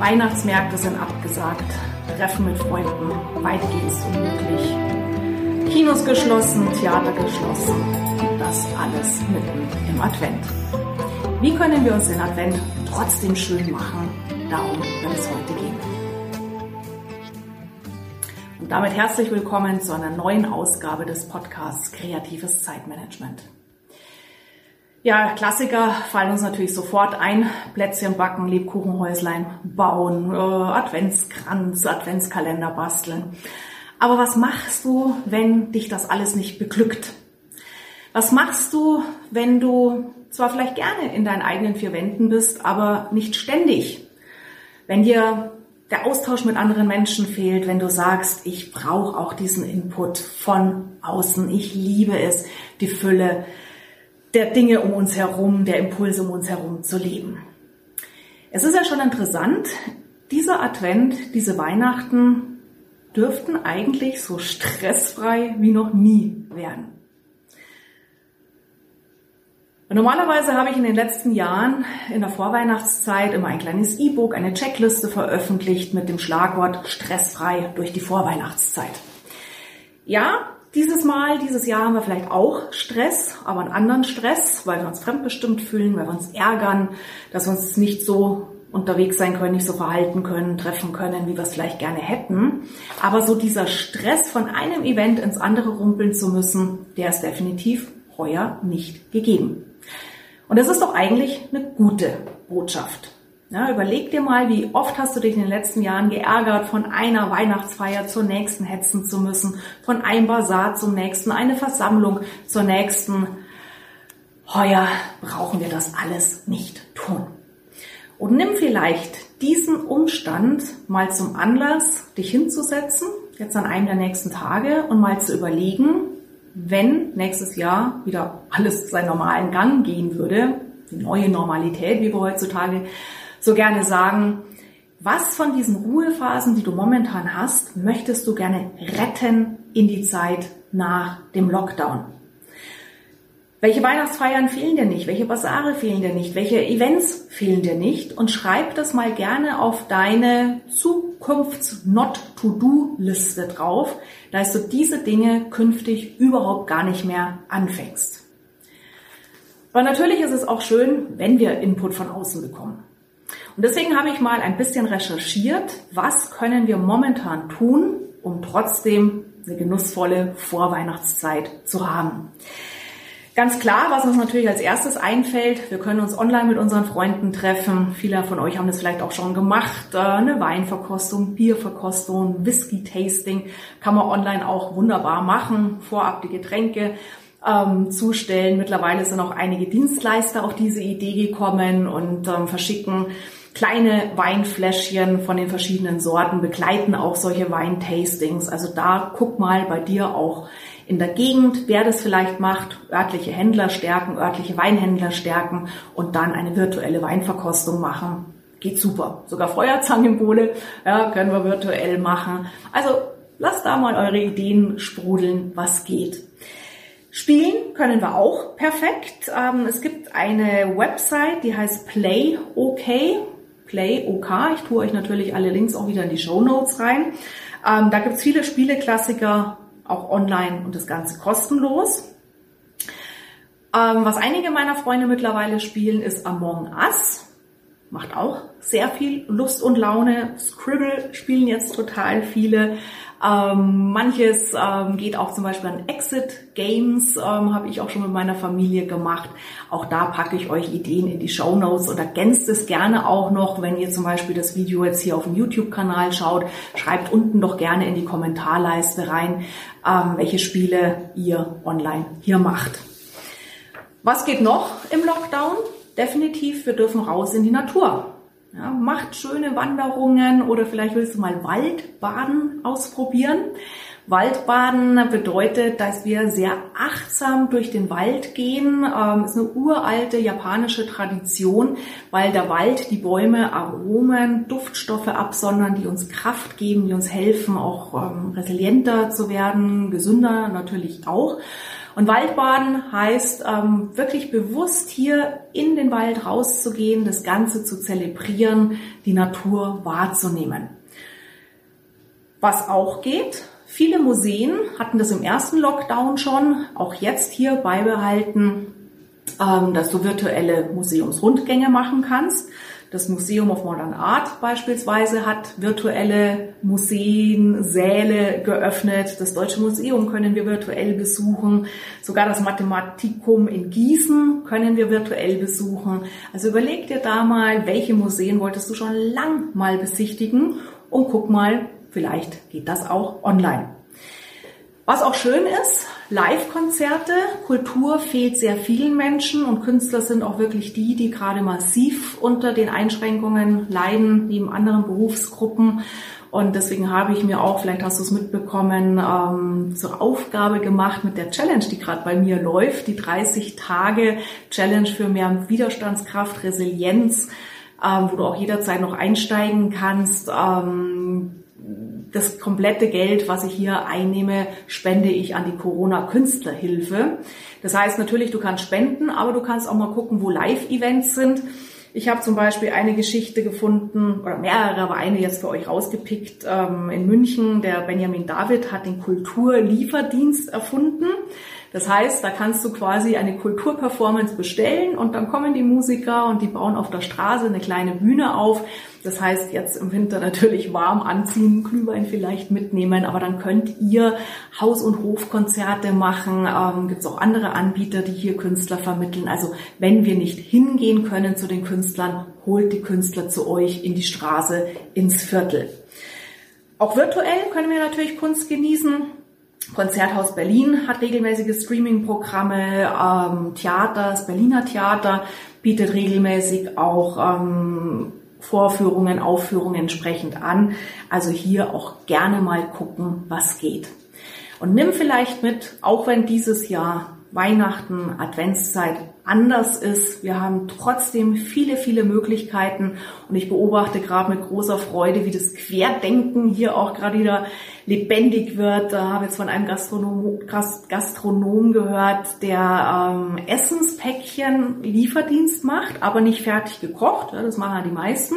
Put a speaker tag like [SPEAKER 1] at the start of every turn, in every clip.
[SPEAKER 1] Weihnachtsmärkte sind abgesagt, Treffen mit Freunden weitgehend unmöglich. Kinos geschlossen, Theater geschlossen. Das alles mitten im Advent. Wie können wir uns den Advent trotzdem schön machen? Darum wird es heute gehen. Und damit herzlich willkommen zu einer neuen Ausgabe des Podcasts Kreatives Zeitmanagement. Ja, Klassiker fallen uns natürlich sofort ein. Plätzchen backen, Lebkuchenhäuslein bauen, äh, Adventskranz, Adventskalender basteln. Aber was machst du, wenn dich das alles nicht beglückt? Was machst du, wenn du zwar vielleicht gerne in deinen eigenen vier Wänden bist, aber nicht ständig? Wenn dir der Austausch mit anderen Menschen fehlt, wenn du sagst, ich brauche auch diesen Input von außen, ich liebe es, die Fülle, der Dinge um uns herum, der Impulse um uns herum zu leben. Es ist ja schon interessant, dieser Advent, diese Weihnachten dürften eigentlich so stressfrei wie noch nie werden. normalerweise habe ich in den letzten Jahren in der Vorweihnachtszeit immer ein kleines E-Book, eine Checkliste veröffentlicht mit dem Schlagwort stressfrei durch die Vorweihnachtszeit. Ja, dieses Mal, dieses Jahr haben wir vielleicht auch Stress, aber einen anderen Stress, weil wir uns fremdbestimmt fühlen, weil wir uns ärgern, dass wir uns nicht so unterwegs sein können, nicht so verhalten können, treffen können, wie wir es vielleicht gerne hätten. Aber so dieser Stress von einem Event ins andere rumpeln zu müssen, der ist definitiv heuer nicht gegeben. Und das ist doch eigentlich eine gute Botschaft. Ja, überleg dir mal, wie oft hast du dich in den letzten Jahren geärgert, von einer Weihnachtsfeier zur nächsten hetzen zu müssen, von einem Bazar zum nächsten, eine Versammlung zur nächsten. Heuer brauchen wir das alles nicht tun. Und nimm vielleicht diesen Umstand mal zum Anlass, dich hinzusetzen, jetzt an einem der nächsten Tage und mal zu überlegen, wenn nächstes Jahr wieder alles seinen normalen Gang gehen würde, die neue Normalität, wie wir heutzutage so gerne sagen, was von diesen Ruhephasen, die du momentan hast, möchtest du gerne retten in die Zeit nach dem Lockdown? Welche Weihnachtsfeiern fehlen dir nicht? Welche Basare fehlen dir nicht? Welche Events fehlen dir nicht? Und schreib das mal gerne auf deine Zukunfts-Not-to-Do-Liste drauf, dass du diese Dinge künftig überhaupt gar nicht mehr anfängst. Aber natürlich ist es auch schön, wenn wir Input von außen bekommen. Und deswegen habe ich mal ein bisschen recherchiert, was können wir momentan tun, um trotzdem eine genussvolle Vorweihnachtszeit zu haben. Ganz klar, was uns natürlich als erstes einfällt, wir können uns online mit unseren Freunden treffen. Viele von euch haben das vielleicht auch schon gemacht. Äh, eine Weinverkostung, Bierverkostung, Whisky-Tasting kann man online auch wunderbar machen. Vorab die Getränke ähm, zustellen. Mittlerweile sind auch einige Dienstleister auf diese Idee gekommen und ähm, verschicken kleine Weinfläschchen von den verschiedenen Sorten, begleiten auch solche Weintastings. Also da guck mal bei dir auch in der Gegend, wer das vielleicht macht, örtliche Händler stärken, örtliche Weinhändler stärken und dann eine virtuelle Weinverkostung machen. Geht super. Sogar Feuerzangenbowle ja, können wir virtuell machen. Also lasst da mal eure Ideen sprudeln, was geht. Spielen können wir auch perfekt. Ähm, es gibt eine Website, die heißt Play OK. Play OK. Ich tue euch natürlich alle Links auch wieder in die Show Notes rein. Ähm, da gibt's viele Spieleklassiker, auch online und das Ganze kostenlos. Ähm, was einige meiner Freunde mittlerweile spielen, ist Among Us. Macht auch sehr viel Lust und Laune. Scribble spielen jetzt total viele. Ähm, manches ähm, geht auch zum Beispiel an Exit Games, ähm, habe ich auch schon mit meiner Familie gemacht. Auch da packe ich euch Ideen in die Show Notes und ergänzt es gerne auch noch, wenn ihr zum Beispiel das Video jetzt hier auf dem YouTube-Kanal schaut. Schreibt unten doch gerne in die Kommentarleiste rein, ähm, welche Spiele ihr online hier macht. Was geht noch im Lockdown? Definitiv, wir dürfen raus in die Natur. Ja, macht schöne Wanderungen oder vielleicht willst du mal Waldbaden ausprobieren. Waldbaden bedeutet, dass wir sehr achtsam durch den Wald gehen. Ähm, ist eine uralte japanische Tradition, weil der Wald, die Bäume Aromen, Duftstoffe absondern, die uns Kraft geben, die uns helfen, auch ähm, resilienter zu werden, gesünder natürlich auch. Und Waldbaden heißt ähm, wirklich bewusst hier in den Wald rauszugehen, das Ganze zu zelebrieren, die Natur wahrzunehmen. Was auch geht, viele Museen hatten das im ersten Lockdown schon, auch jetzt hier beibehalten, ähm, dass du virtuelle Museumsrundgänge machen kannst. Das Museum of Modern Art beispielsweise hat virtuelle Museen, Säle geöffnet. Das Deutsche Museum können wir virtuell besuchen. Sogar das Mathematikum in Gießen können wir virtuell besuchen. Also überleg dir da mal, welche Museen wolltest du schon lang mal besichtigen und guck mal, vielleicht geht das auch online. Was auch schön ist, Live-Konzerte, Kultur fehlt sehr vielen Menschen und Künstler sind auch wirklich die, die gerade massiv unter den Einschränkungen leiden, neben anderen Berufsgruppen. Und deswegen habe ich mir auch, vielleicht hast du es mitbekommen, ähm, zur Aufgabe gemacht mit der Challenge, die gerade bei mir läuft, die 30 Tage Challenge für mehr Widerstandskraft, Resilienz, ähm, wo du auch jederzeit noch einsteigen kannst. Ähm, das komplette Geld, was ich hier einnehme, spende ich an die Corona-Künstlerhilfe. Das heißt natürlich, du kannst spenden, aber du kannst auch mal gucken, wo Live-Events sind. Ich habe zum Beispiel eine Geschichte gefunden, oder mehrere, aber eine jetzt für euch rausgepickt, ähm, in München. Der Benjamin David hat den Kulturlieferdienst erfunden. Das heißt, da kannst du quasi eine Kulturperformance bestellen und dann kommen die Musiker und die bauen auf der Straße eine kleine Bühne auf. Das heißt, jetzt im Winter natürlich warm anziehen, Glühwein vielleicht mitnehmen, aber dann könnt ihr Haus- und Hofkonzerte machen. Ähm, Gibt es auch andere Anbieter, die hier Künstler vermitteln. Also wenn wir nicht hingehen können zu den Künstlern, holt die Künstler zu euch in die Straße, ins Viertel. Auch virtuell können wir natürlich Kunst genießen. Konzerthaus Berlin hat regelmäßige Streaming-Programme, ähm, Theater, das Berliner Theater bietet regelmäßig auch ähm, Vorführungen, Aufführungen entsprechend an. Also hier auch gerne mal gucken, was geht. Und nimm vielleicht mit, auch wenn dieses Jahr Weihnachten, Adventszeit anders ist. Wir haben trotzdem viele, viele Möglichkeiten und ich beobachte gerade mit großer Freude, wie das Querdenken hier auch gerade wieder lebendig wird. Da habe ich jetzt von einem Gastronom, Gastronom gehört, der ähm, Essenspäckchen Lieferdienst macht, aber nicht fertig gekocht. Das machen ja die meisten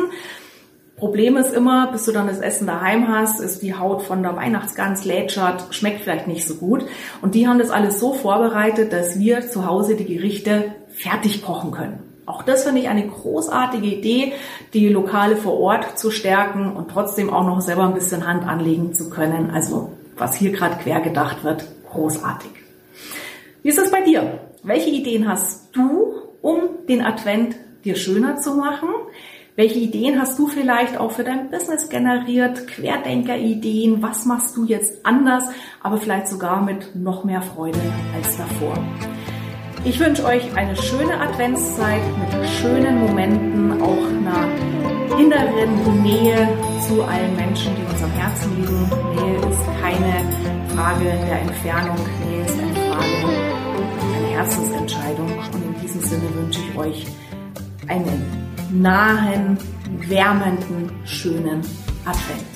[SPEAKER 1] Problem ist immer, bis du dann das Essen daheim hast, ist die Haut von der Weihnachtsgans lätschert, schmeckt vielleicht nicht so gut. Und die haben das alles so vorbereitet, dass wir zu Hause die Gerichte fertig kochen können. Auch das finde ich eine großartige Idee, die Lokale vor Ort zu stärken und trotzdem auch noch selber ein bisschen Hand anlegen zu können. Also was hier gerade quer gedacht wird, großartig. Wie ist es bei dir? Welche Ideen hast du, um den Advent dir schöner zu machen? Welche Ideen hast du vielleicht auch für dein Business generiert? Querdenker-Ideen? Was machst du jetzt anders? Aber vielleicht sogar mit noch mehr Freude als davor. Ich wünsche euch eine schöne Adventszeit mit schönen Momenten, auch einer inneren Nähe zu allen Menschen, die uns am Herzen liegen. Nähe ist keine Frage der Entfernung, Nähe ist eine Frage, eine Herzensentscheidung. Und in diesem Sinne wünsche ich euch einen nahen, wärmenden, schönen Advent.